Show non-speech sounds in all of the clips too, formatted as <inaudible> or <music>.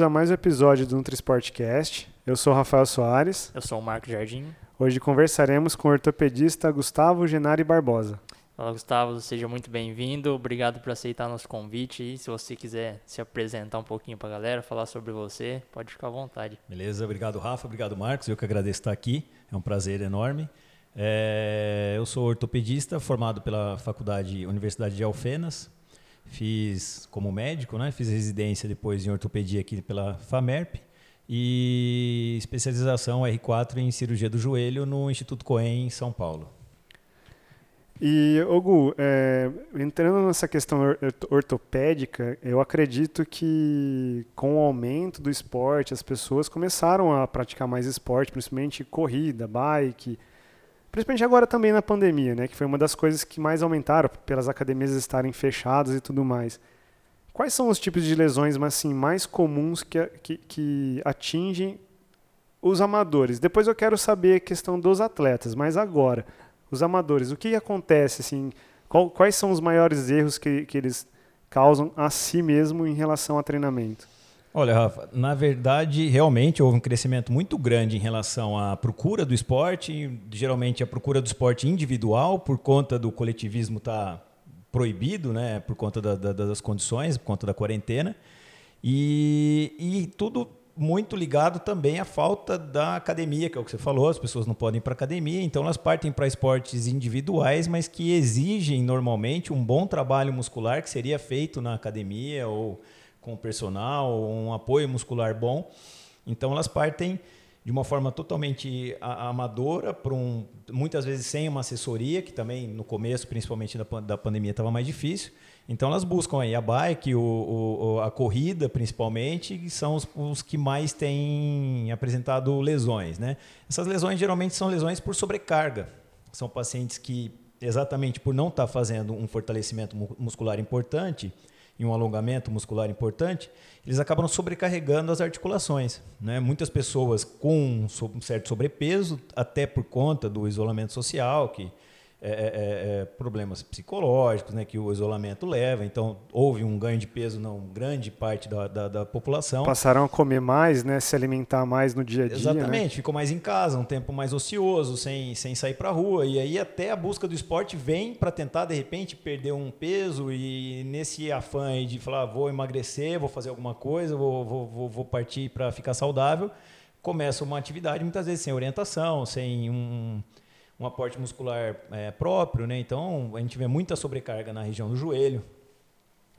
bem-vindos a mais um episódio do NutriSportcast. Eu sou o Rafael Soares. Eu sou o Marco Jardim. Hoje conversaremos com o ortopedista Gustavo Genari Barbosa. Fala, Gustavo, seja muito bem-vindo. Obrigado por aceitar nosso convite. E se você quiser se apresentar um pouquinho para a galera, falar sobre você, pode ficar à vontade. Beleza, obrigado, Rafa. Obrigado, Marcos. Eu que agradeço estar aqui. É um prazer enorme. É, eu sou ortopedista, formado pela Faculdade Universidade de Alfenas, Fiz como médico, né? Fiz residência depois em ortopedia aqui pela FAMERP e especialização R4 em cirurgia do joelho no Instituto Coen em São Paulo. E, Ogu, é, entrando nessa questão ortopédica, eu acredito que com o aumento do esporte, as pessoas começaram a praticar mais esporte, principalmente corrida, bike, Principalmente agora também na pandemia, né? Que foi uma das coisas que mais aumentaram pelas academias estarem fechadas e tudo mais. Quais são os tipos de lesões assim, mais comuns que, que, que atingem os amadores? Depois eu quero saber a questão dos atletas, mas agora, os amadores, o que acontece? Assim, qual, quais são os maiores erros que, que eles causam a si mesmo em relação a treinamento? Olha, Rafa, na verdade, realmente houve um crescimento muito grande em relação à procura do esporte, geralmente a procura do esporte individual, por conta do coletivismo estar tá proibido, né, por conta da, da, das condições, por conta da quarentena, e, e tudo muito ligado também à falta da academia, que é o que você falou, as pessoas não podem ir para academia, então elas partem para esportes individuais, mas que exigem normalmente um bom trabalho muscular que seria feito na academia ou com o personal, um apoio muscular bom. Então elas partem de uma forma totalmente amadora, para um, muitas vezes sem uma assessoria, que também no começo, principalmente da, da pandemia, estava mais difícil. Então elas buscam aí a bike, o, o, a corrida principalmente, que são os, os, que mais têm apresentado lesões. Né? Essas lesões geralmente são lesões por sobrecarga. São pacientes que, exatamente por não estar tá fazendo um fortalecimento muscular importante, e um alongamento muscular importante, eles acabam sobrecarregando as articulações. Né? Muitas pessoas com um certo sobrepeso, até por conta do isolamento social, que é, é, é, é, problemas psicológicos né, que o isolamento leva. Então, houve um ganho de peso na grande parte da, da, da, população. Passaram a comer mais, né, se alimentar mais no dia a dia. Né? Exatamente, né? ficou mais em casa, um tempo mais ocioso, sem, sem sair para a rua. E aí, até a busca do esporte vem para tentar, de repente, perder um peso e nesse afã de falar, vou emagrecer, vou fazer alguma coisa, vou, vou, vou partir para ficar saudável, começa uma atividade muitas vezes sem orientação, sem um um aporte muscular é, próprio, né? Então a gente vê muita sobrecarga na região do joelho,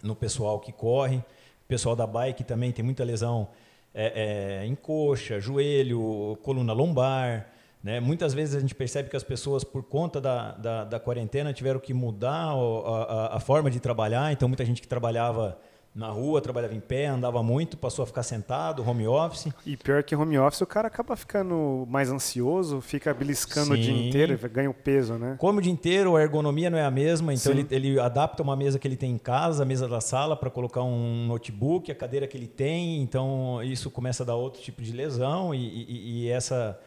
no pessoal que corre, pessoal da bike também tem muita lesão é, é, em coxa, joelho, coluna lombar. Né? Muitas vezes a gente percebe que as pessoas, por conta da, da, da quarentena, tiveram que mudar a, a, a forma de trabalhar. Então, muita gente que trabalhava na rua, trabalhava em pé, andava muito, passou a ficar sentado, home office. E pior que home office, o cara acaba ficando mais ansioso, fica beliscando Sim. o dia inteiro, ganha o peso, né? Come o dia inteiro, a ergonomia não é a mesma, então ele, ele, adapta uma mesa que ele tem em casa, a mesa da sala, para colocar um notebook, a cadeira que ele tem, então isso começa a dar outro tipo de lesão e, e, e essa...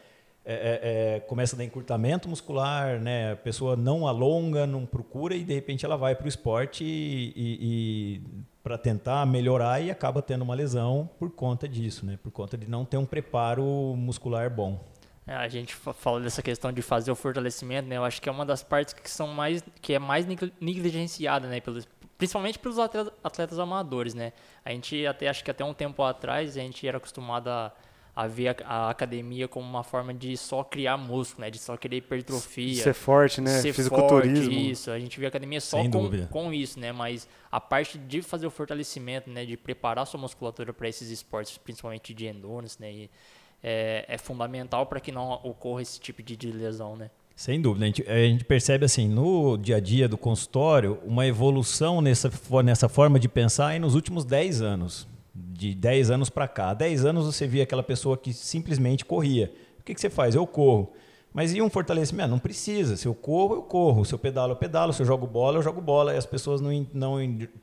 É, é, é, começa a dar encurtamento muscular, né? A pessoa não alonga, não procura e de repente ela vai para o esporte e, e, e para tentar melhorar e acaba tendo uma lesão por conta disso, né? Por conta de não ter um preparo muscular bom. É, a gente fala dessa questão de fazer o fortalecimento, né? Eu acho que é uma das partes que são mais que é mais negligenciada, né? Pelos, principalmente pelos atletas, atletas amadores, né? A gente até acho que até um tempo atrás a gente era acostumado a a ver a, a, academia como uma forma de só criar músculo, né? De só querer hipertrofia. Ser forte, né? Ser Fisiculturismo. Forte, isso. A gente vê a academia só com, com, isso, né? Mas a parte de fazer o fortalecimento, né? De preparar sua musculatura para esses esportes, principalmente de endurance, né? E, é, é fundamental para que não ocorra esse tipo de, de lesão, né? Sem dúvida. A gente, a gente, percebe assim, no dia a dia do consultório, uma evolução nessa, nessa forma de pensar nos últimos 10 anos de 10 anos para cá. Há 10 anos você via aquela pessoa que simplesmente corria. O que, que você faz? Eu corro. Mas e um fortalecimento? Não precisa. Se eu corro, eu corro. Se eu pedalo, eu pedalo. Se eu jogo bola, eu jogo bola. E as pessoas não. não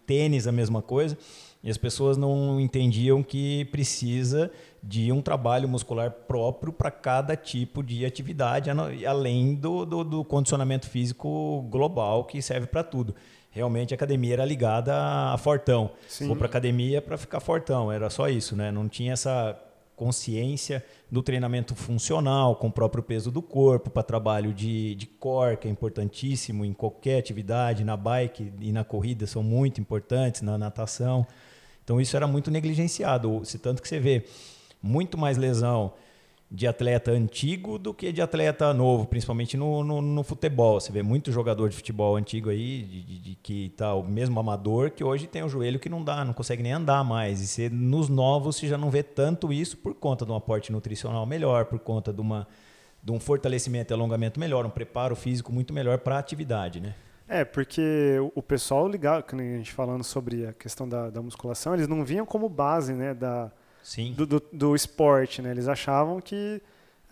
tênis, a mesma coisa. E as pessoas não entendiam que precisa de um trabalho muscular próprio para cada tipo de atividade, além do, do, do condicionamento físico global que serve para tudo. Realmente a academia era ligada a fortão. Sim. Vou para academia para ficar fortão, era só isso, né? Não tinha essa consciência do treinamento funcional, com o próprio peso do corpo, para trabalho de, de core, que é importantíssimo em qualquer atividade, na bike e na corrida são muito importantes, na natação. Então isso era muito negligenciado, se tanto que você vê muito mais lesão de atleta antigo do que de atleta novo, principalmente no, no, no futebol. Você vê muito jogador de futebol antigo aí, de, de, de que tá o mesmo amador, que hoje tem o joelho que não dá, não consegue nem andar mais. E você, nos novos você já não vê tanto isso por conta de um aporte nutricional melhor, por conta de, uma, de um fortalecimento e alongamento melhor, um preparo físico muito melhor para a atividade, né? É, porque o pessoal ligado, a gente falando sobre a questão da, da musculação, eles não vinham como base, né, da. Do, do, do, esporte, né? Eles achavam que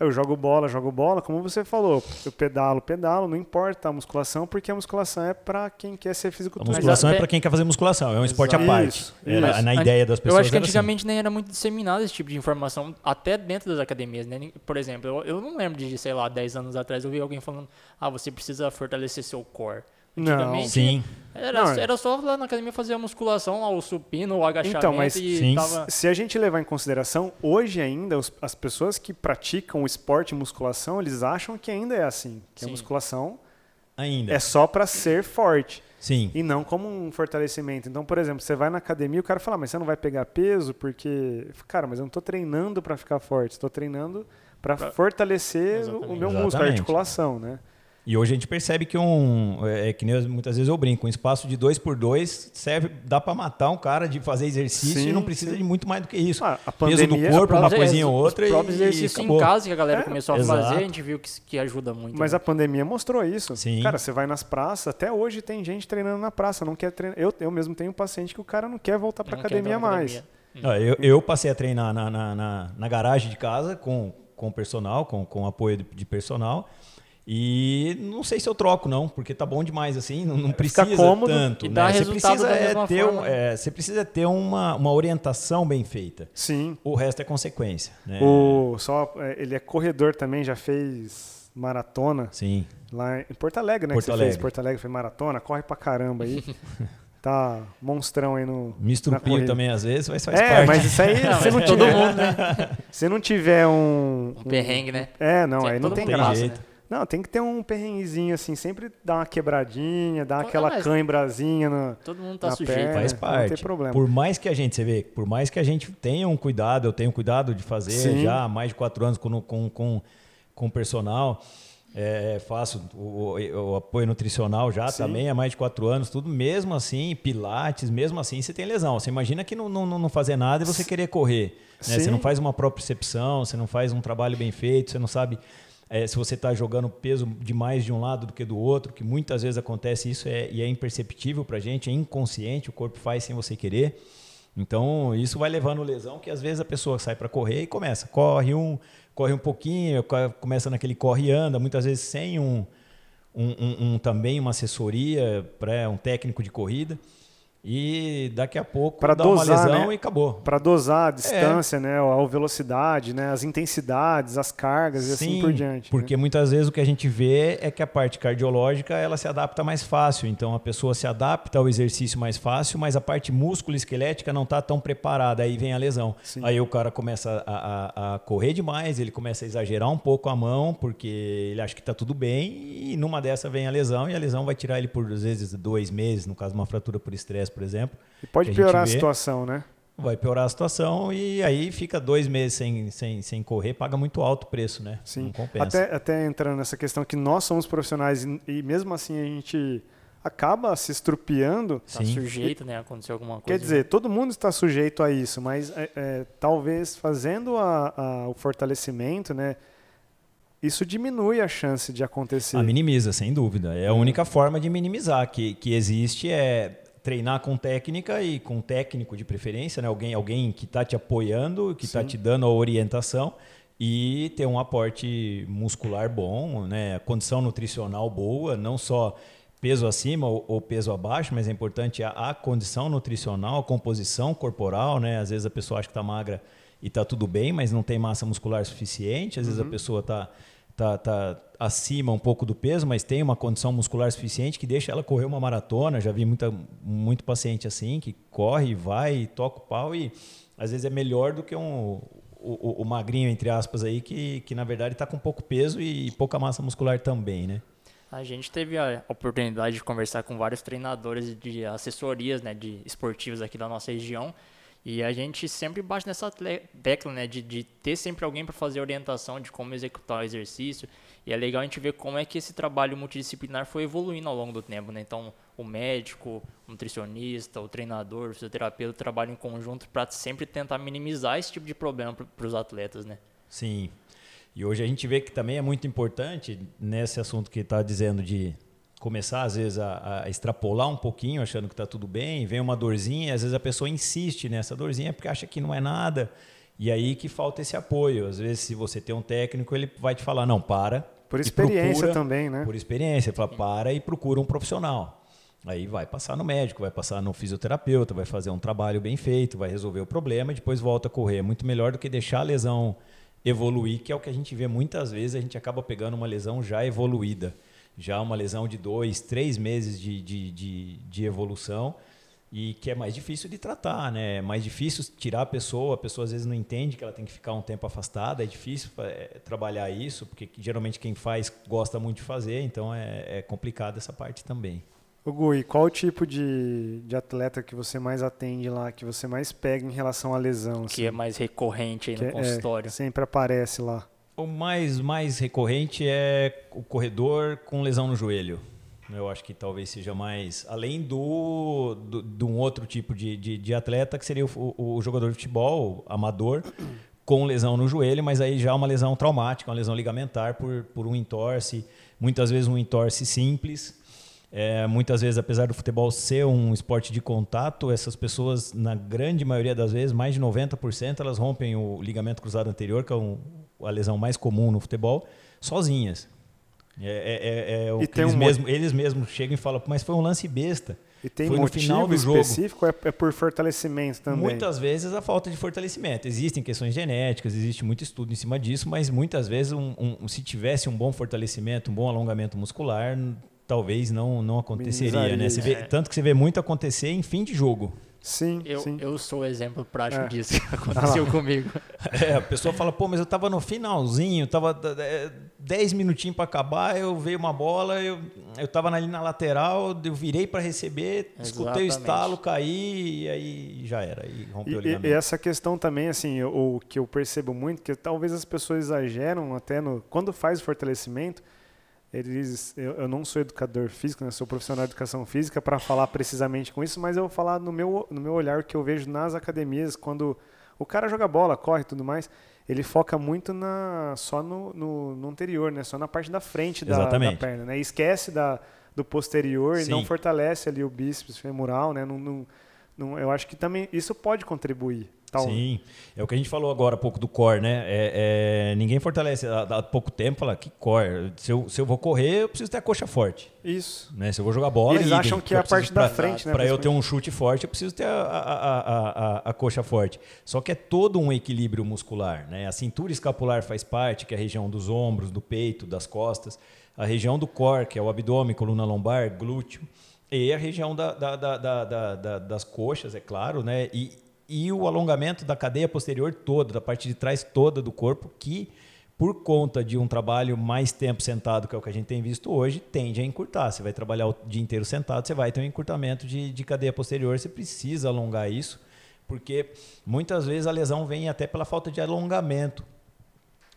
eu jogo bola, jogo bola, como você falou, eu pedalo, pedalo, não importa a musculação, porque a musculação é para quem quer ser fisiculturista. A musculação é para quem quer fazer musculação, é um esporte Exato. à parte. Isso, era, isso. Na ideia das pessoas. Eu acho que assim. antigamente assim. nem era muito disseminado esse tipo de informação, até dentro das academias, né? Por exemplo, eu, eu não lembro de, sei lá, 10 anos atrás eu vi alguém falando, ah, você precisa fortalecer seu core. Não. Sim. Era, não, era só lá na academia fazer a musculação, o supino, o agachamento então, mas e tava... se a gente levar em consideração, hoje ainda os, as pessoas que praticam o esporte e musculação, eles acham que ainda é assim, que Sim. a musculação ainda é só para ser forte. Sim. E não como um fortalecimento. Então, por exemplo, você vai na academia, o cara fala, mas você não vai pegar peso porque, cara, mas eu não estou treinando para ficar forte, estou treinando para fortalecer Exatamente. o meu Exatamente. músculo, a articulação, né? E hoje a gente percebe que um. É, é que nem muitas vezes eu brinco, um espaço de dois por dois serve, dá para matar um cara de fazer exercício sim, e não precisa sim. de muito mais do que isso. Ah, a pandemia, Peso do corpo, uma coisinha ou outra. Os próprios exercícios em casa que a galera é, começou a exato. fazer, a gente viu que, que ajuda muito. Mas né? a pandemia mostrou isso. Sim. Cara, você vai nas praças, até hoje tem gente treinando na praça, não quer treinar. Eu, eu mesmo tenho um paciente que o cara não quer voltar para academia mais. Academia. Hum. Eu, eu, passei a treinar na, na, na, na garagem de casa com, com personal, com, com apoio de, de personal. E não sei se eu troco, não, porque tá bom demais assim, não, não precisa cômodo, tanto. E dá né? você precisa é, ter um, é, você precisa ter uma, uma orientação bem feita. Sim. O resto é consequência. Né? O, só, é, ele é corredor também, já fez maratona. Sim. Lá em Porto Alegre, né? Porto que Alegre. fez Porto Alegre, foi maratona, corre pra caramba aí. <laughs> tá monstrão aí no. Mistrupinho também, às vezes, mas faz é, parte. mas isso aí, <laughs> não, se não tiver. Todo mundo, né? <laughs> Se não tiver um. Um perrengue, né? É, não, aí não tem graça. Jeito. Né? Não, tem que ter um perrenguezinho assim, sempre dar uma quebradinha, dar aquela cãibrazinha na Todo mundo tá sujeito. Perna, faz parte. Não tem problema. Por mais que a gente, você vê, por mais que a gente tenha um cuidado, eu tenho cuidado de fazer Sim. já há mais de quatro anos com, com, com, com personal, é, faço o, o, apoio nutricional já Sim. também há mais de quatro anos, tudo mesmo assim, pilates, mesmo assim você tem lesão. Você imagina que não, não, não fazer nada e você querer correr. Né? Você não faz uma propriocepção, você não faz um trabalho bem feito, você não sabe é, se você está jogando peso demais de um lado do que do outro, que muitas vezes acontece isso é, e é imperceptível para a gente, é inconsciente, o corpo faz sem você querer. Então, isso vai levando lesão que às vezes a pessoa sai para correr e começa, corre um, corre um pouquinho, começa naquele corre e anda, muitas vezes sem um, um, um, um também uma assessoria para um técnico de corrida. E daqui a pouco pra dá dosar, uma lesão né? e acabou. Para dosar a distância, é. né? a velocidade, né? as intensidades, as cargas Sim, e assim por diante. Porque né? muitas vezes o que a gente vê é que a parte cardiológica ela se adapta mais fácil. Então a pessoa se adapta ao exercício mais fácil, mas a parte músculo-esquelética não está tão preparada. Aí vem a lesão. Sim. Aí o cara começa a, a, a, correr demais, ele começa a exagerar um pouco a mão, porque ele acha que está tudo bem, e numa dessa vem a lesão, e a lesão vai tirar ele por, às vezes, dois meses, no caso, uma fratura por estresse por exemplo. E pode piorar a, a situação, né? Vai piorar a situação e aí fica dois meses sem, sem, sem correr, paga muito alto o preço, né? Sim. Até, até entrando nessa questão que nós somos profissionais e, e mesmo assim a gente acaba se estrupiando. Está sujeito, né? Acontecer alguma coisa. Quer dizer, todo mundo está sujeito a isso, mas é, é, talvez fazendo a, a, o fortalecimento, né? Isso diminui a chance de acontecer. A minimiza, sem dúvida. É a única forma de minimizar que, que existe é treinar com técnica e com técnico de preferência, né? alguém, alguém que está te apoiando, que está te dando a orientação e ter um aporte muscular bom, né? condição nutricional boa, não só peso acima ou, peso abaixo, mas é importante a, a, condição nutricional, a composição corporal, né? Às vezes a pessoa acha que está magra e está tudo bem, mas não tem massa muscular suficiente. Às vezes a uhum. pessoa está tá, tá acima um pouco do peso, mas tem uma condição muscular suficiente que deixa ela correr uma maratona. Já vi muita, muito paciente assim, que corre, vai, toca o pau e às vezes é melhor do que um, o, o, magrinho, entre aspas, aí, que, que na verdade está com pouco peso e pouca massa muscular também, né? A gente teve a oportunidade de conversar com vários treinadores de assessorias, né, de esportivos aqui da nossa região, e a gente sempre bate nessa tecla, né, de, de ter sempre alguém para fazer orientação de como executar o exercício. E é legal a gente ver como é que esse trabalho multidisciplinar foi evoluindo ao longo do tempo, né? Então, o médico, o nutricionista, o treinador, o fisioterapeuta trabalham em conjunto para sempre tentar minimizar esse tipo de problema para os atletas, né? Sim. E hoje a gente vê que também é muito importante nesse assunto que está dizendo de começar às vezes a, a, extrapolar um pouquinho, achando que está tudo bem, vem uma dorzinha, e às vezes a pessoa insiste nessa dorzinha porque acha que não é nada. E aí que falta esse apoio. Às vezes, se você tem um técnico, ele vai te falar, não, para. Por experiência procura, também, né? Por experiência. Fala, para e procura um profissional. Aí vai passar no médico, vai passar no fisioterapeuta, vai fazer um trabalho bem feito, vai resolver o problema e depois volta a correr. É muito melhor do que deixar a lesão evoluir, que é o que a gente vê muitas vezes, a gente acaba pegando uma lesão já evoluída, já uma lesão de dois, três meses de, de, de, de evolução e que é mais difícil de tratar, né? É mais difícil tirar a pessoa, a pessoa às vezes não entende que ela tem que ficar um tempo afastada, é difícil é, trabalhar isso, porque geralmente quem faz gosta muito de fazer, então é, é complicado essa parte também. O Gui, qual o tipo de, de atleta que você mais atende lá, que você mais pega em relação à lesão? Assim? Que é mais recorrente aí no que é, consultório. É, sempre aparece lá. O mais, mais recorrente é o corredor com lesão no joelho. Eu acho que talvez seja mais. Além do, do de um outro tipo de, de, de atleta, que seria o, o, jogador de futebol amador, com lesão no joelho, mas aí já uma lesão traumática, uma lesão ligamentar por, por um entorse. Muitas vezes um entorse simples. É, muitas vezes, apesar do futebol ser um esporte de contato, essas pessoas, na grande maioria das vezes, mais de 90%, elas rompem o ligamento cruzado anterior, que é um, a lesão mais comum no futebol, sozinhas. É, é, é, é o que eles, um mesmo, eles mesmos chegam e falam, mas foi um lance besta. E tem foi motivo no final do específico jogo. É, é por fortalecimento também? Muitas vezes a falta de fortalecimento. Existem questões genéticas, existe muito estudo em cima disso, mas muitas vezes um, um, se tivesse um bom fortalecimento, um bom alongamento muscular, talvez não, não aconteceria. Né? Vê, tanto que você vê muito acontecer em fim de jogo. Sim, eu, sim. eu sou o exemplo prático é. disso que <laughs> aconteceu ah comigo. É, a pessoa fala, pô, mas eu tava no finalzinho, tava 10 minutinhos para acabar, eu veio uma bola, eu, eu tava ali na lateral, eu virei para receber, Exatamente. escutei o estalo, caí e aí já era, e rompeu e, o ligamento. E essa questão também, assim, o que eu percebo muito, que talvez as pessoas exageram até no... Quando faz o fortalecimento, eles eu, eu, não sou educador físico, né? sou profissional de educação física para falar precisamente com isso, mas eu vou falar no meu no meu olhar que eu vejo nas academias quando o cara joga bola, corre e tudo mais, ele foca muito na só no, no, no anterior, né? Só na parte da frente da, da perna, né? Esquece da do posterior Sim. e não fortalece ali o bíceps femoral, né? Não, não, não, eu acho que também isso pode contribuir. Tal. Sim, é o que a gente falou agora há pouco do core, né? É, é, ninguém fortalece há, há, pouco tempo, fala que core. Se eu, se eu vou correr, eu preciso ter a coxa forte. Isso. Né? Se eu vou jogar bola, eles acham que é a parte da frente, né? Para eu ter um chute forte, eu preciso ter a, a, a, a, coxa forte. Só que é todo um equilíbrio muscular, né? A cintura escapular faz parte, que é a região dos ombros, do peito, das costas. A região do core, que é o abdômen, coluna lombar, glúteo. E a região da, da, da, das coxas, é claro, né? E, e o alongamento da cadeia posterior toda, da parte de trás toda do corpo, que por conta de um trabalho mais tempo sentado, que é o que a gente tem visto hoje, tende a encurtar. Você vai trabalhar o dia inteiro sentado, você vai ter um encurtamento de, de cadeia posterior, você precisa alongar isso, porque muitas vezes a lesão vem até pela falta de alongamento,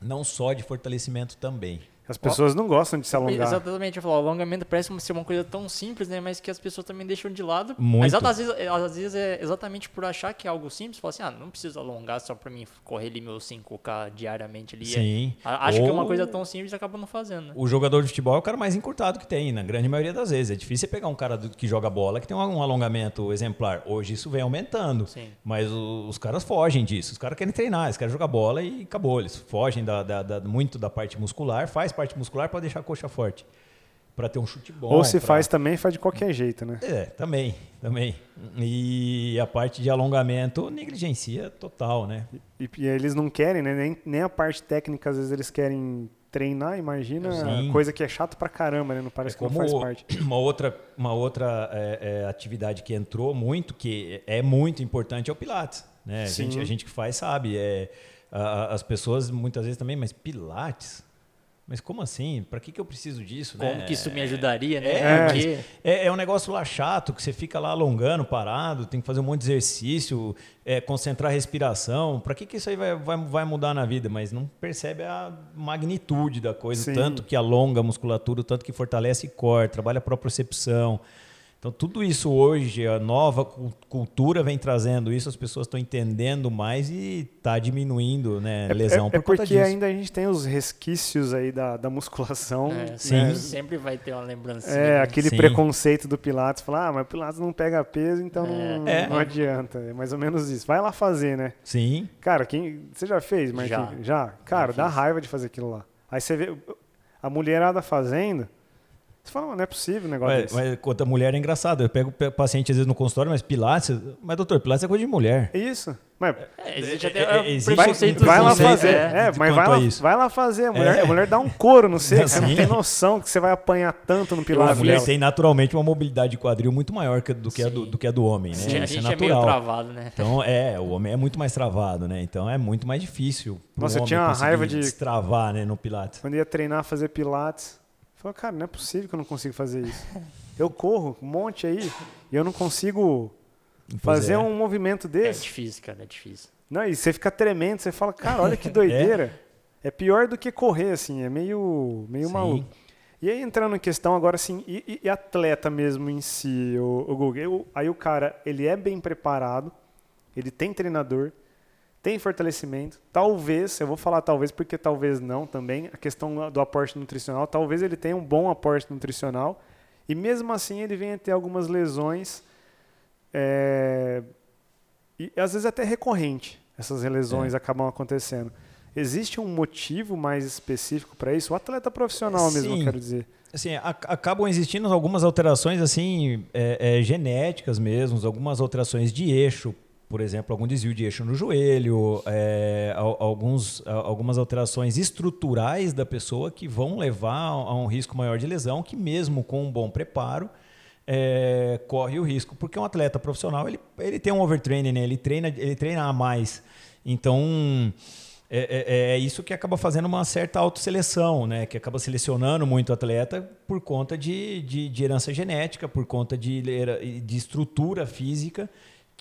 não só de fortalecimento também. As pessoas não gostam de se alongar. Exatamente, eu falo, o alongamento parece ser uma coisa tão simples, né? Mas que as pessoas também deixam de lado. Muito. Mas às vezes, às vezes é exatamente por achar que é algo simples, fala assim, ah, não preciso alongar só pra mim correr ali meus 5K diariamente ali. Sim. É, acho que é uma Ou- coisa tão simples e acaba não fazendo. né? O jogador de futebol é o cara mais encurtado que tem, na grande maioria das vezes. É difícil você pegar um cara que joga bola que tem um, alongamento exemplar. Hoje isso vem aumentando. Sim. Mas os caras fogem disso. Os caras querem treinar, eles querem jogar bola e acabou. Eles fogem da, da- da- muito da parte muscular, faz parte muscular para deixar a coxa forte. Para ter um chute bom. Ou se pra- faz também, faz de qualquer jeito, né? É, também, também. E a parte de alongamento negligencia total, né? E, e eles não querem, né? Nem, nem a parte técnica, às vezes eles querem treinar, imagina Sim. coisa que é chato pra caramba, né? Não parece É que não faz parte. <clears throat> uma outra, uma outra é, é, atividade que entrou muito, que é muito importante, é o Pilates. Né? A, gente, a gente que faz sabe. É, a- as pessoas muitas vezes também, mas Pilates? Mas como assim? Para que, que eu preciso disso? Como né? que isso me ajudaria, né? É, É, é um negócio lá chato, que você fica lá alongando, parado, tem que fazer um monte de exercício, é, concentrar a respiração. Para que, que isso aí vai, vai, vai mudar na vida? Mas não percebe a magnitude da coisa, Sim. tanto que alonga a musculatura, tanto que fortalece core, trabalha a propriocepção. Então, tudo isso hoje, a nova cu- cultura vem trazendo isso, as pessoas estão entendendo mais e está diminuindo né, lesão é, é por conta porque disso. ainda a gente tem os resquícios aí da, da musculação. É, né? sempre, vai ter uma lembrancinha. É, aquele Sim. preconceito do Pilates, falar, ah, mas o Pilates não pega peso, então não, É. não adianta. É mais ou menos isso. Vai lá fazer, né? Sim, Cara, quem, você já fez, Marquinhos? Já. Cara, dá fiz. raiva de fazer aquilo lá. Aí você vê a mulherada fazendo, você fala, "Mas não é possível um negócio Mas, desse. mas quanto a mulher é engraçado. Eu pego o paciente às vezes no consultório, mas Pilates. Mas, doutor, Pilates é coisa de mulher. É isso. Mas É, existe É, até é, um existe- vai, vai lá conceito, fazer. É. É, mas vai a lá, isso. vai lá fazer. A mulher, É. a mulher dá um couro no você. Você não tem noção que você vai apanhar tanto no A Pilates. mulher dela. tem naturalmente uma mobilidade de quadril muito maior que- do que, a do, do que a do homem, né? Sim, a Isso é gente é meio natural. travado, né? Então, é, o homem é muito mais travado, né? Então é muito mais difícil. Nossa, eu tinha uma raiva de- destravar, né, no Pilates. Quando ia treinar, fazer Pilates, falei, cara, não é possível que eu não consiga fazer isso. <laughs> Eu corro um monte aí e eu não consigo Pois fazer é. um movimento É desse. difícil, cara, é difícil. Não, e você fica tremendo, você fala, cara, olha que <laughs> doideira. É pior do que correr, assim, é meio, meio Sim. maluco. E aí entrando em questão agora, assim, e, e- atleta mesmo em si, o, o eu- aí o cara, ele é bem preparado, ele tem treinador, tem fortalecimento, talvez, eu vou falar talvez porque talvez não também, a questão do aporte nutricional, talvez ele tenha um bom aporte nutricional, e mesmo assim ele venha ter algumas lesões, é, e às vezes até recorrente, essas lesões É. acabam acontecendo. Existe um motivo mais específico para isso? O atleta profissional mesmo, eu Sim. quero dizer. Assim, acabam existindo algumas alterações assim é, é, genéticas mesmo, algumas alterações de eixo, por exemplo, algum desvio de eixo no joelho, é, al- alguns, algumas alterações estruturais da pessoa que vão levar a um risco maior de lesão, que mesmo com um bom preparo é, corre o risco, porque um atleta profissional ele, ele tem um overtraining, né? ele treina ele treina a mais, então é, é- é isso que acaba fazendo uma certa autoseleção, né? Que acaba selecionando muito o atleta por conta de, de, de herança genética, por conta de, de estrutura física,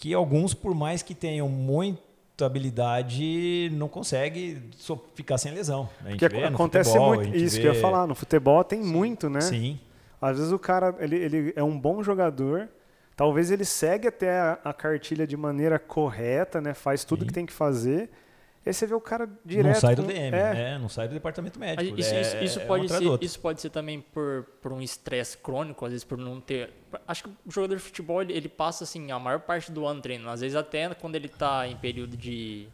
que alguns, por mais que tenham muita habilidade, não conseguem so- ficar sem lesão. né? Porque vê acontece futebol, muito isso vê- que eu ia falar. No futebol tem muito, né? Sim, Às vezes o cara ele, ele é um bom jogador, talvez ele segue até a, a cartilha de maneira correta, né? Faz tudo Sim. que tem que fazer. Aí você vê o cara direto. não sai do com- DM, é, né? não sai do departamento médico. isso, é- isso, isso é pode ser, isso pode ser também por, por um estresse crônico, às vezes por não ter. Acho que o jogador de futebol ele, ele passa assim a maior parte do ano treinando. Às vezes até quando ele tá em período de,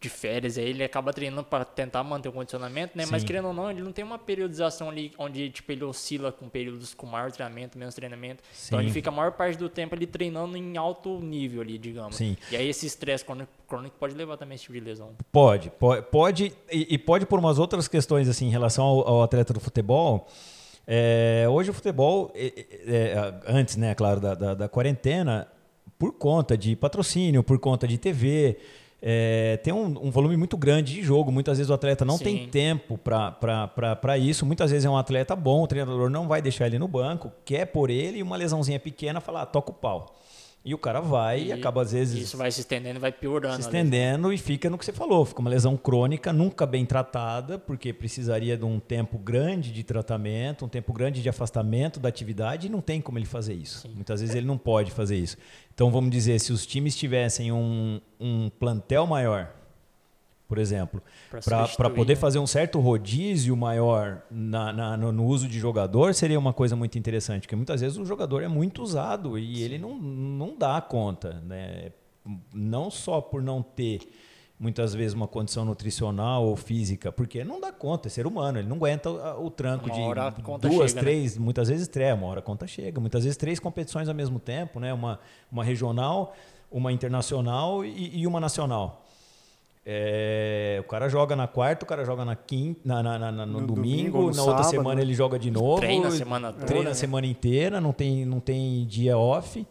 de férias, aí ele acaba treinando para tentar manter o condicionamento, né? Mas Sim. querendo ou não, ele não tem uma periodização ali onde tipo ele oscila com períodos com maior treinamento, menos treinamento. Então Sim. ele fica a maior parte do tempo ali treinando em alto nível ali, digamos. Sim. E aí esse estresse crônico, crônico pode levar também a esse tipo de lesão. Pode, pode, pode e, e pode por umas outras questões assim em relação ao, ao atleta do futebol. É, hoje o futebol, é, é, antes, né, claro, da, da, da quarentena, por conta de patrocínio, por conta de TV, é, tem um, um volume muito grande de jogo. Muitas vezes o atleta não tem Sim. tempo para isso. Muitas vezes é um atleta bom, o treinador não vai deixar ele no banco, quer por ele e uma lesãozinha pequena falar, ah, toca o pau. E o cara vai e, E acaba às vezes Isso vai se estendendo e vai piorando. se estendendo e fica no que você falou, fica uma lesão crônica, nunca bem tratada, porque precisaria de um tempo grande de tratamento, um tempo grande de afastamento da atividade e não tem como ele fazer isso. Muitas vezes ele não pode fazer isso. Então vamos dizer, se os times tivessem um, um plantel maior, por exemplo, para poder né? fazer um certo rodízio maior na- na- no, uso de jogador, seria uma coisa muito interessante, porque muitas vezes o jogador é muito usado e ele não, não dá conta. Né? Não só por não ter muitas vezes uma condição nutricional ou física, porque não dá conta, é ser humano, ele não aguenta o, o tranco Uma de duas, chega, né? três, muitas vezes três, uma hora a conta chega, muitas vezes três competições ao mesmo tempo, né? uma, uma regional, uma internacional e, e uma nacional. É, o cara joga na quarta, o cara joga na quinta, na, na- na- na- no, No domingo, domingo, no na outra sábado, semana né? ele joga de novo. Treina a semana toda, Treina a né? semana inteira, não tem, não tem dia off.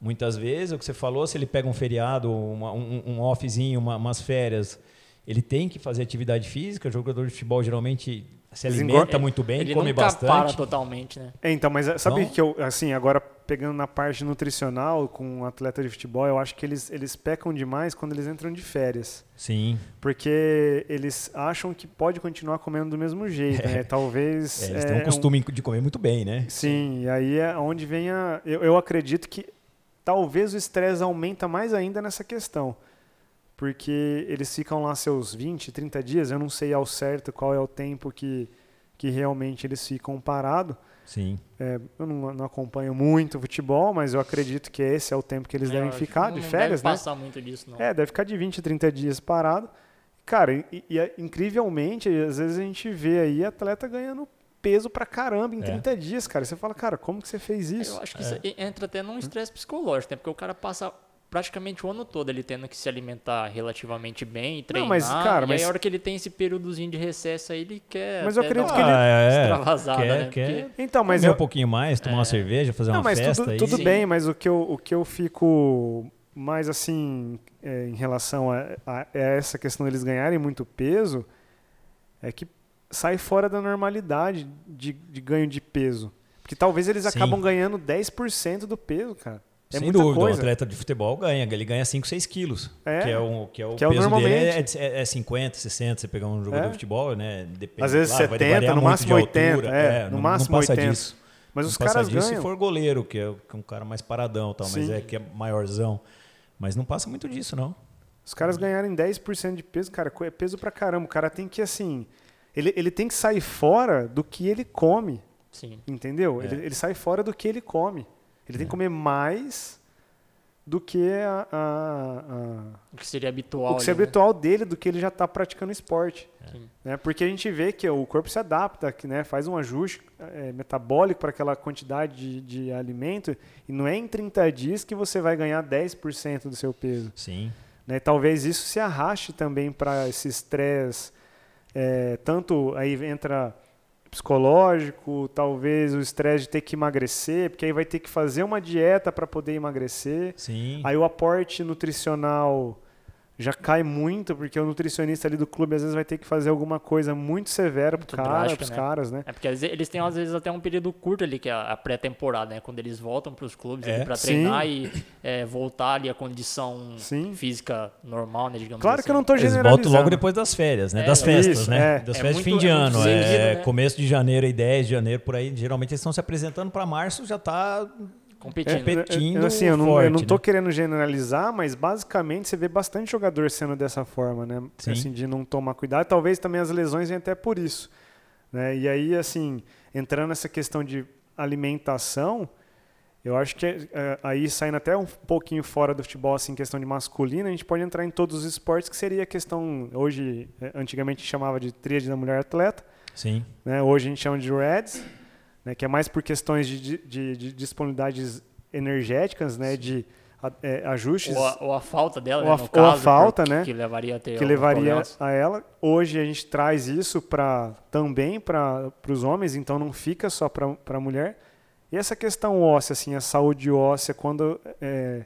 Muitas vezes, é o que você falou, se ele pega um feriado, uma- um, um offzinho, uma- umas férias, ele tem que fazer atividade física. O jogador de futebol geralmente se Desengor- alimenta muito bem, ele come nunca bastante. para totalmente, né? É, então, mas é, sabe Então- que eu, assim, agora pegando na parte nutricional com um atleta de futebol, eu acho que eles, eles pecam demais quando eles entram de férias. Sim, Porque eles acham que pode continuar comendo do mesmo jeito, né? <laughs> Talvez. É, eles é, têm um costume de comer muito bem, né? Sim, e aí é onde vem a. Eu, eu acredito que talvez o estresse aumenta mais ainda nessa questão. Porque eles ficam lá seus 20, 30 dias, eu não sei ao certo qual é o tempo que, que realmente eles ficam parados. Sim. É, eu não, não acompanho muito futebol, mas eu acredito que esse é o tempo que eles É, devem ficar de férias, deve né? passar muito disso, não. É, deve ficar de 20, 30 dias parado. Cara, e, e é- incrivelmente, às vezes a gente vê aí atleta ganhando peso pra caramba em É. 30 dias, cara. Você fala, cara, como que você fez isso? Eu acho que isso entra até num estresse psicológico, né? Porque o cara passa praticamente o ano todo ele tendo que se alimentar relativamente bem e treinar. mas, cara, e mas- aí a hora que ele tem esse períodozinho de recesso aí, ele quer Mas eu acredito que ele- é, extravasada, quer, né? quer Porque- Então, mas comer eu, um pouquinho mais, tomar uma cerveja, fazer não, uma mas festa tudo, aí. tudo Sim. bem, mas o que eu, o que eu fico mais assim é, em relação a, a- a essa questão deles ganharem muito peso é que sai fora da normalidade de, de ganho de peso. Porque talvez eles Sim. acabam ganhando 10% do peso, cara. É Sem muita dúvida, coisa. o atleta de futebol ganha, ele ganha 5, 6 quilos. É. Que é o, que é o Que é o peso dele normalmente. é, é, é 50, 60, você pegar um jogador É. de futebol, né? Depende, Às vezes claro, vai 70, variar no máximo de altura, 80, é, no não, máximo não passa 80. disso. Mas Não os passa caras disso ganham. se for goleiro, que é, que é um cara mais paradão, tal, mas é que é maiorzão. Mas não passa muito disso, não. Os caras ganharem 10% de peso, cara, é peso pra caramba. O cara tem que, assim. Ele, ele tem que sair fora do que ele come, Sim. entendeu? É. Ele, ele sai fora do que ele come. Ele tem que comer mais do que a, a- a- O que seria habitual. o que é ali, né? habitual dele, do que ele já está praticando esporte. Sim. Né? Porque a gente vê que o corpo se adapta, que né, faz um ajuste é, metabólico para aquela quantidade de, de alimento, e não é em 30 dias que você vai ganhar 10% do seu peso. Sim. né? Talvez isso se arraste também para esse estresse, é, tanto aí entra psicológico, talvez o estresse de ter que emagrecer, porque aí vai ter que fazer uma dieta para poder emagrecer. Sim. Aí o aporte nutricional já cai muito, porque o nutricionista ali do clube às vezes vai ter que fazer alguma coisa muito severa Muito pro cara, drástica, pros né? caras, né? É porque vezes, eles têm às vezes até um período curto ali, que é a pré-temporada, né? Quando eles voltam para os clubes É. para Sim. treinar e é, voltar ali à condição Sim. física normal, né? Digamos Claro assim. que eu não tô Eles generalizando. voltam logo depois das férias, né? É, das festas, isso, né? é. Das É festas de fim de é ano. seguido, é, né? Começo de janeiro e 10 de janeiro, por aí. Geralmente eles estão se apresentando para março, já tá competindo. competindo assim, eu não, forte, eu não tô né? querendo generalizar, mas basicamente você vê bastante jogador sendo dessa forma, né? Sim. Assim, de não tomar cuidado. Talvez também as lesões venham até por isso. Né? E aí, assim, entrando nessa questão de alimentação, eu acho que é, aí saindo até um pouquinho fora do futebol, assim, questão de masculino, a gente pode entrar em todos os esportes, que seria a questão, hoje, é, antigamente chamava de tríade da mulher atleta, Sim. né? Hoje a gente chama de REDS, né? que é mais por questões de, de, de disponibilidades energéticas, né? de a- é, ajustes Ou a, ou a falta dela, Ou né, a- no ou a caso, falta, por- né, Que levaria a ter que levaria problemas. a ela. Hoje a gente traz isso para também para os homens, então não fica só para a mulher. E essa questão óssea, assim, a saúde óssea, quando é,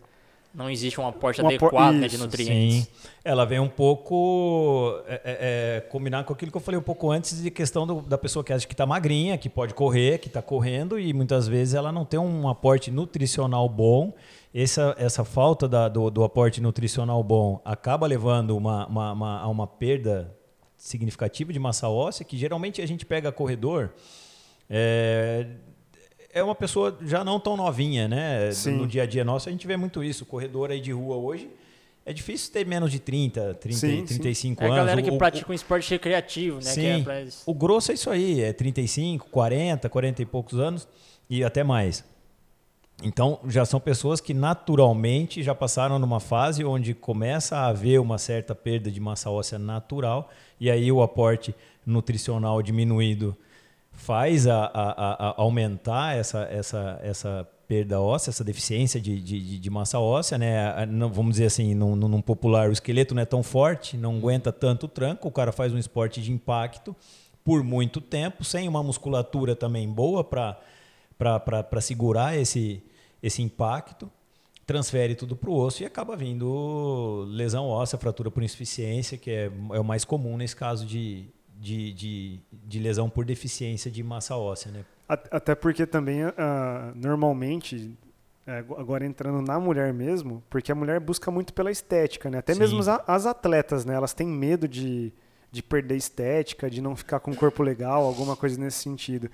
não existe um aporte um adequado né, de nutrientes. Sim. Ela vem um pouco é, é, é, combinar com aquilo que eu falei um pouco antes de questão do, da pessoa que acha que está magrinha, que pode correr, que está correndo e muitas vezes ela não tem um aporte nutricional bom. Essa, essa falta da, do, do, aporte nutricional bom acaba levando uma, uma, uma, a uma perda significativa de massa óssea, que geralmente a gente pega corredor. É, é uma pessoa já não tão novinha, né? Sim. No dia a dia nosso, a gente vê muito isso. Corredor aí de rua hoje. É difícil ter menos de 30, 30 sim, 35 sim. anos. É a galera que o, pratica o, um esporte recreativo, né? Sim. É pra... O grosso é isso aí, é 35, 40, 40 e poucos anos e até mais. Então, já são pessoas que naturalmente já passaram numa fase onde começa a haver uma certa perda de massa óssea natural e aí o aporte nutricional diminuído faz a, a, a aumentar essa, essa, essa perda óssea, essa deficiência de, de, de massa óssea, né? Vamos dizer assim, num, num, popular, o esqueleto não é tão forte, não aguenta tanto tranco, o cara faz um esporte de impacto por muito tempo, sem uma musculatura também boa para segurar esse, esse impacto, transfere tudo para o osso e acaba vindo lesão óssea, fratura por insuficiência, que é, é o mais comum nesse caso de, de, de, de lesão por deficiência de massa óssea, né? Até porque também, uh, normalmente, é, agora entrando na mulher mesmo, porque a mulher busca muito pela estética, né? Até Sim. mesmo as atletas, né? Elas têm medo de, de perder estética, de não ficar com um corpo legal, alguma coisa nesse sentido.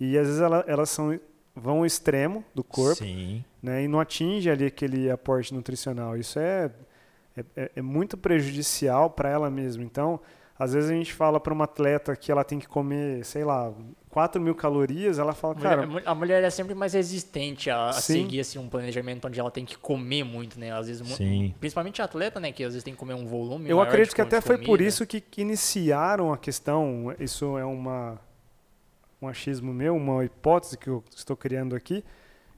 E às vezes ela, elas são, vão ao extremo do corpo, Sim. né? E não atinge ali aquele aporte nutricional. Isso é, é, é muito prejudicial para ela mesma. Então, às vezes a gente fala para uma atleta que ela tem que comer, sei lá, 4 mil calorias, ela fala, cara. A mulher, a mulher é sempre mais resistente a, a seguir assim, um planejamento onde ela tem que comer muito, né? Às vezes, Sim. principalmente a atleta, né? Que às vezes tem que comer um volume. Eu acredito que até foi por isso que, que iniciaram a questão. Isso é uma, um achismo meu, uma hipótese que eu estou criando aqui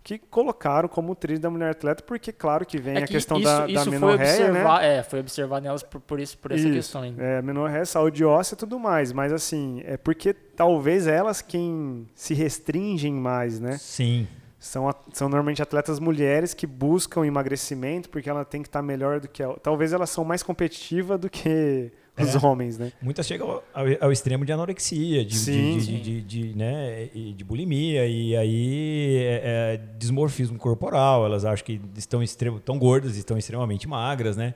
que colocaram como trilho da mulher atleta, porque claro que vem é que a questão isso, da, isso da menorréia, né? É, foi observado nelas por, por isso, por essa isso, questão. Ainda. É, menorréia, saúde óssea e tudo mais, mas assim, é porque talvez elas quem se restringem mais, né? Sim. São, são normalmente atletas mulheres que buscam emagrecimento porque ela tem que estar melhor do que a, talvez elas são mais competitivas do que os é. homens, né? Muitas chegam ao, ao, extremo de anorexia, de, sim, de, sim. de, de, né, de bulimia, e aí é, é, dismorfismo corporal, elas acham que estão extremo, tão gordas, estão extremamente magras, né?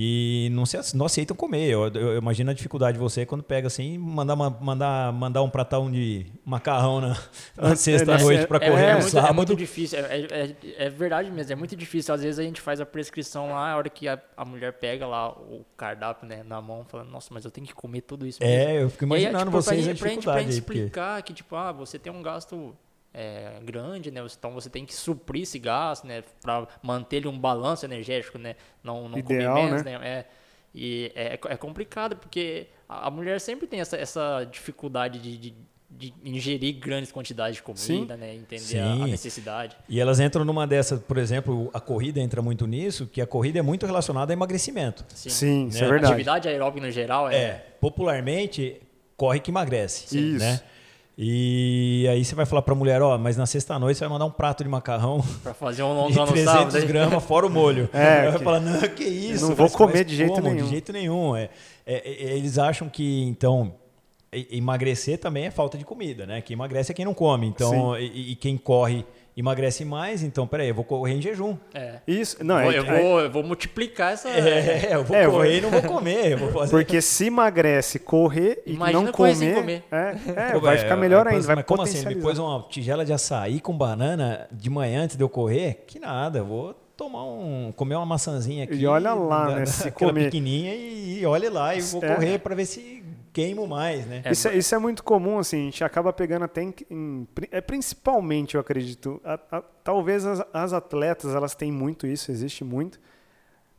E não, se, não aceitam comer. Eu, eu, eu, imagino a dificuldade de você quando pega assim, mandar, mandar, mandar um pratão de macarrão na, <laughs> na sexta-noite para correr é, é, no muito, sábado. É muito difícil, é, é, é, verdade mesmo, é muito difícil. Às vezes a gente faz a prescrição lá, a hora que a, a mulher pega lá o cardápio né, na mão, falando, nossa, mas eu tenho que comer tudo isso. Mesmo. É, eu fico imaginando aí, tipo, vocês pra, a dificuldade. Pra gente, pra gente explicar porque... que, tipo, ah, você tem um gasto é, grande, né? Então você tem que suprir esse gasto, né? Para manter ele um balanço energético, né? Não, não Ideal, comer menos, né? né? É, e é, é complicado porque a mulher sempre tem essa, essa dificuldade de, de, de ingerir grandes quantidades de comida, Sim. né? Entender a, a, necessidade. E elas entram numa dessas, por exemplo, a corrida entra muito nisso, que a corrida é muito relacionada a emagrecimento. Sim, Sim né? isso é verdade. A atividade aeróbica no geral é... é popularmente, corre que emagrece. Sim. Isso. Né? E aí você vai falar para a mulher, ó, mas na sexta-noite você vai mandar um prato de macarrão. Para fazer um longão no 300 sábado. gramas, fora o molho. <laughs> É, ela vai falar, não, que isso. Não vou comer de jeito como? nenhum. De jeito nenhum. É, é, é, eles acham que, então, emagrecer também é falta de comida, né? Quem emagrece é quem não come. Então, e, e quem corre emagrece mais, então, peraí, eu vou correr em jejum. É. Isso, não, eu, é, eu, vou, eu vou multiplicar essa... É, eu vou é, correr e não vou comer. Vou fazer... Porque se emagrece, correr e Imagina não comer, comer. É, é, vai ficar melhor ainda, vai como assim? Depois uma tigela de açaí com banana de manhã antes de eu correr? Que nada, eu vou tomar um, comer uma maçãzinha aqui. E olha lá, da, né? <laughs> Se comer pequenininha e, e olha lá e vou é. correr para ver se queimo mais, né? Isso, é, isso é muito comum, assim, a gente acaba pegando até em, em é principalmente, eu acredito, a, a, talvez as, as, atletas elas têm muito isso, existe muito,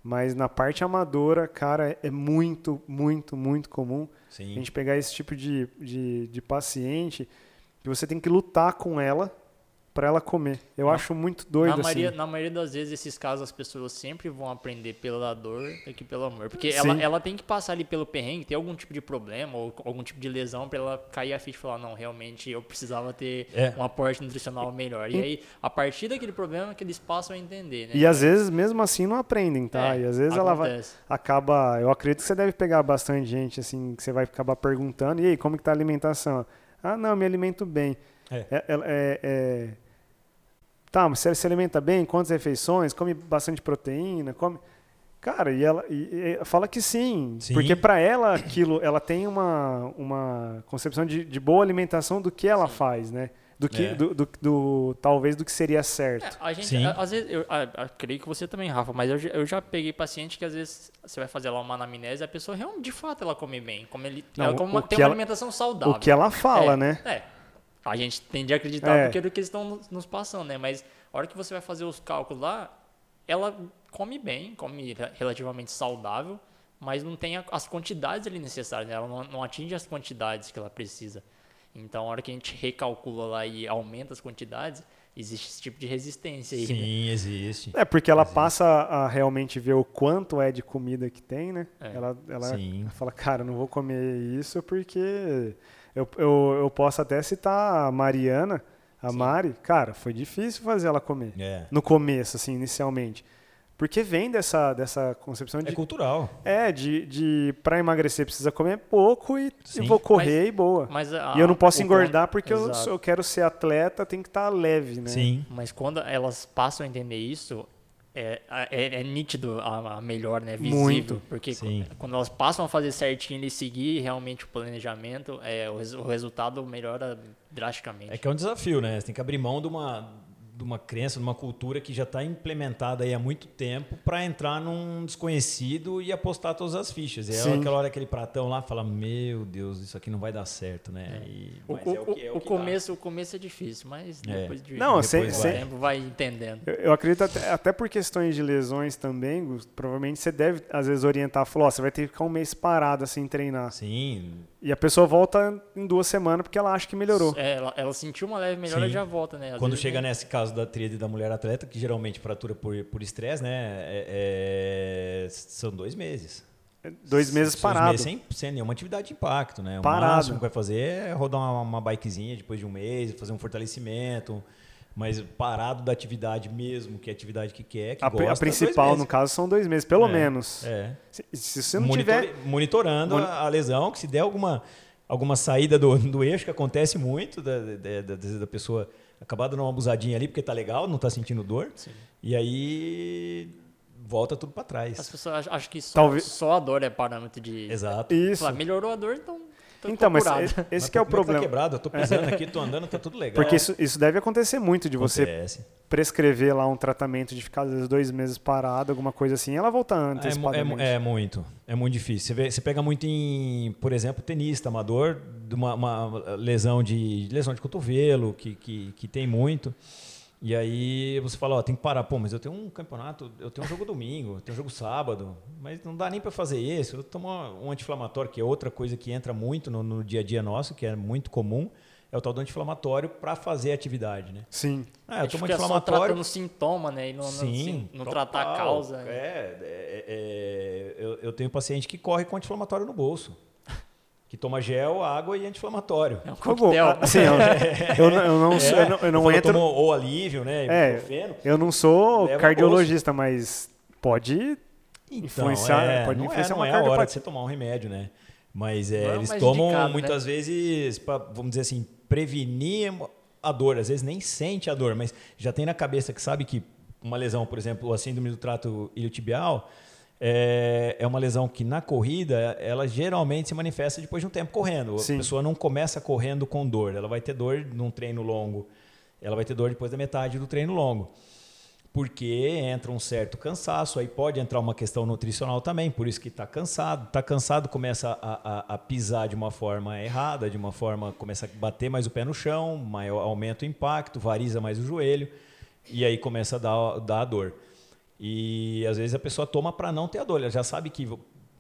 mas na parte amadora, cara, é muito, muito, muito comum Sim. a gente pegar esse tipo de, de, de paciente que você tem que lutar com ela para ela comer. Eu na, acho muito doido na maioria, assim. Na maioria das vezes, esses casos, as pessoas sempre vão aprender pela dor do que pelo amor. Porque ela, ela tem que passar ali pelo perrengue, ter algum tipo de problema ou algum tipo de lesão para ela cair a ficha e falar, não, realmente eu precisava ter é. um aporte nutricional melhor. E, e aí, a partir daquele problema que eles passam a entender, né? E às vezes, mesmo assim, não aprendem, tá? É, e às vezes acontece. ela vai, acaba... Eu acredito que você deve pegar bastante gente, assim, que você vai acabar perguntando, e aí, como que tá a alimentação? Ah, não, me alimento bem. É. É, é, é, tá, mas você se alimenta bem? Quantas refeições? Come bastante proteína? Come. Cara, e ela e, e, fala que sim, sim. porque para ela aquilo, ela tem uma, uma concepção de, de boa alimentação do que ela sim. faz, né? Do que, é. do, do, do, talvez do que seria certo. É, a gente, sim. às vezes, eu, eu, eu, creio que você também, Rafa, mas eu, eu já peguei paciente que às vezes você vai fazer lá uma anamnese e a pessoa realmente, de fato, ela come bem, come, Não, ela come uma, tem uma ela, alimentação saudável. O que ela fala, é, né? É, a gente tende a acreditar é. porque é do que eles estão nos passando, né? Mas a hora que você vai fazer os cálculos lá, ela come bem, come relativamente saudável, mas não tem as quantidades ali necessárias, né? ela não, não, atinge as quantidades que ela precisa. Então, a hora que a gente recalcula lá e aumenta as quantidades, existe esse tipo de resistência aí. Né? Sim, né? existe. É, porque ela existe. passa a realmente ver o quanto é de comida que tem, né? É. Ela, ela fala, cara, não vou comer isso porque eu, eu, eu posso até citar a Mariana, a Sim. Mari. Cara, foi difícil fazer ela comer. É. No começo, assim, inicialmente. Porque vem dessa, dessa concepção de. É cultural. É, de, de para emagrecer precisa comer pouco e Sim, vou correr mas, e boa. Mas a, e eu não posso engordar porque eu, eu, quero ser atleta, tem que estar tá leve, né? Sim. Mas quando elas passam a entender isso, é, é, é, nítido a, a, melhor, né? Visível. Muito. Porque Sim. quando elas passam a fazer certinho e seguir realmente o planejamento, é, o, o, resultado melhora drasticamente. É que é um desafio, né? Você tem que abrir mão de uma, de uma crença, de uma cultura que já está implementada aí há muito tempo para entrar num desconhecido e apostar todas as fichas. E é aquela hora aquele pratão lá fala, meu Deus, isso aqui não vai dar certo, né? É. E, o, o, é o, que, é o, o começo, o começo é difícil, mas é. depois de não, depois sem, tempo vai entendendo. Eu, eu acredito até, até, por questões de lesões também, provavelmente você deve às vezes orientar, falou, oh, você vai ter que ficar um mês parado assim treinar. Sim. E a pessoa volta em duas semanas porque ela acha que melhorou. É, ela, ela sentiu uma leve melhora e já volta, né? Às Quando chega nesse caso da tríade da mulher atleta, que geralmente fratura por estresse, né? É, é, são dois meses. Dois meses parado. Meses sem, sem nenhuma atividade de impacto, né? O parado. máximo que vai fazer é rodar uma, uma bikezinha depois de um mês, fazer um fortalecimento, mas parado da atividade mesmo, que é a atividade que quer, que a, gosta. A principal, no caso, são dois meses, pelo é, menos. É. Se, se você não Monitor, tiver... Monitorando Mon... a lesão, que se der alguma, alguma saída do, do eixo, que acontece muito, da, da, da, da pessoa acabar dando uma abusadinha ali, porque tá legal, não tá sentindo dor. Sim. E aí volta tudo para trás. As pessoas acham que só, Talvez... só a dor é parâmetro de... Exato. Isso. Falar, melhorou a dor, então então, mas esse, esse que é o problema. Tá quebrado, eu tô pisando aqui, tô andando, tá tudo legal. Porque isso, isso deve acontecer muito de Acontece. você prescrever lá um tratamento de ficar às vezes dois meses parado, alguma coisa assim, ela volta antes. É, é, é, muito, é muito difícil. Você, vê, você pega muito em, por exemplo, tenista amador, de uma, uma lesão de lesão de cotovelo que, que, que tem muito. E aí você fala, ó, tem que parar. Pô, mas eu tenho um campeonato, eu tenho um jogo domingo, eu tenho um jogo sábado, mas não dá nem para fazer isso. Eu tomo um anti-inflamatório, que é outra coisa que entra muito no, no, dia a dia nosso, que é muito comum, é o tal do anti-inflamatório para fazer atividade, né? Sim. Ah, eu tomo anti-inflamatório... só tratando sintoma, né? E não, Sim, não, não tratar a causa. É, é, é eu, eu tenho paciente que corre com anti-inflamatório no bolso que toma gel, água e anti-inflamatório. É um coquetel. Assim, eu, <laughs> eu, não, eu não, é, sou, eu não, eu não entro... Tomou, ou alívio, né? É, eu não sou cardiologista, mas pode então, influenciar, é, pode não influenciar é, não uma é a hora de você tomar um remédio, né? Mas é, eles tomam indicado, né? muitas né? vezes, pra, vamos dizer assim, prevenir a dor. Às vezes nem sente a dor, mas já tem na cabeça que sabe que uma lesão, por exemplo, a síndrome do trato iliotibial, é, é uma lesão que na corrida ela geralmente se manifesta depois de um tempo correndo. Sim. A pessoa não começa correndo com dor, ela vai ter dor num treino longo, ela vai ter dor depois da metade do treino longo. Porque entra um certo cansaço, aí pode entrar uma questão nutricional também, por isso que está cansado. Está cansado, começa a, a, a, pisar de uma forma errada, de uma forma, começa a bater mais o pé no chão, maior, aumenta o impacto, variza mais o joelho, e aí começa a dar, dar a dor. E às vezes a pessoa toma para não ter a dor. Ela já sabe que,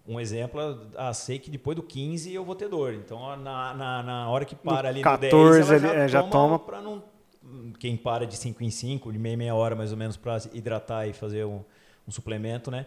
um exemplo, ah, sei que depois do 15 eu vou ter dor. Então, na, na, na hora que para ali 14, no 10, ela já, é, já toma, para não quem para de 5 em 5, de meia meia hora mais ou menos para hidratar e fazer um, um, suplemento, né?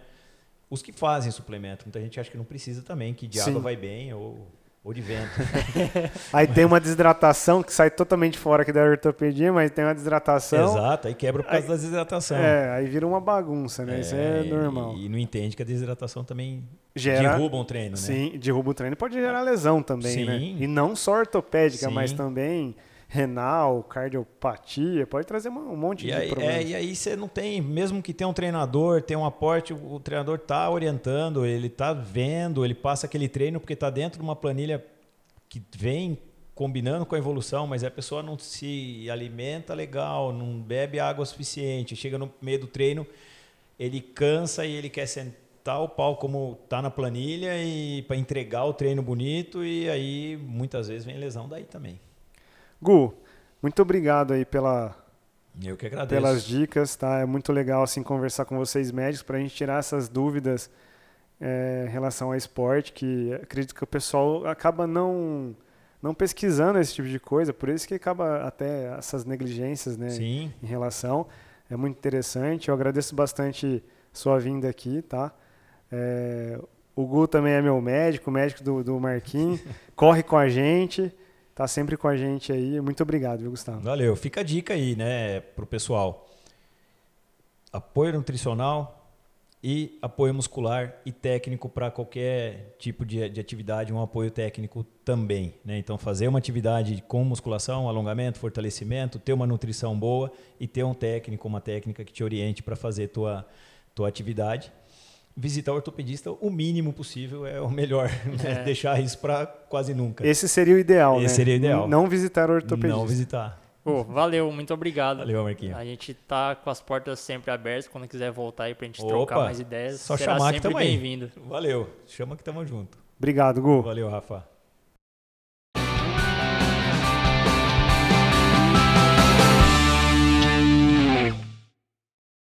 Os que fazem suplemento, muita gente acha que não precisa também, que de Sim. água vai bem ou ou de vento. <laughs> aí tem uma desidratação que sai totalmente fora aqui da ortopedia, mas tem uma desidratação. Exato, aí quebra por causa aí, da desidratação. É, aí vira uma bagunça, né? É, Isso é normal. E, e, não entende que a desidratação também Gera, derruba um treino, né? Sim, derruba o treino pode gerar lesão também, né? sim. né? E não só ortopédica, sim. mas também renal, cardiopatia, pode trazer um monte e de aí, problemas. É, e aí você não tem, mesmo que tenha um treinador, tem um aporte, o treinador está orientando, ele está vendo, ele passa aquele treino porque está dentro de uma planilha que vem combinando com a evolução, mas a pessoa não se alimenta legal, não bebe água suficiente, chega no meio do treino, ele cansa e ele quer sentar o pau como está na planilha e para entregar o treino bonito e aí muitas vezes vem lesão daí também. Gu, muito obrigado aí pela, Eu que agradeço. pelas dicas, tá? É muito legal assim conversar com vocês médicos para a gente tirar essas dúvidas é, em relação ao esporte, que acredito que o pessoal acaba não não pesquisando esse tipo de coisa, por isso que acaba até essas negligências, né? Sim. Em relação, é muito interessante. Eu agradeço bastante sua vinda aqui, tá? É, o Gu também é meu médico, médico do, do Marquinhos, <laughs> corre com a gente tá sempre com a gente aí. Muito obrigado, viu, Gustavo? Valeu. Fica a dica aí, né, pro pessoal. Apoio nutricional e apoio muscular e técnico para qualquer tipo de, de, atividade, um apoio técnico também. Né? Então, fazer uma atividade com musculação, alongamento, fortalecimento, ter uma nutrição boa e ter um técnico, uma técnica que te oriente para fazer tua, tua atividade visitar o ortopedista o mínimo possível é o melhor. <laughs> Né? É. Deixar isso para quase nunca. Esse seria o ideal, Esse né? seria o ideal. Não visitar o ortopedista. Não visitar. Pô, valeu, muito obrigado. Valeu, Marquinhos. A gente tá com as portas sempre abertas. Quando quiser voltar aí pra gente Opa, trocar mais ideias, só será chamar sempre bem-vindo. Valeu, chama que tamo junto. Obrigado, Gu. Valeu, Rafa.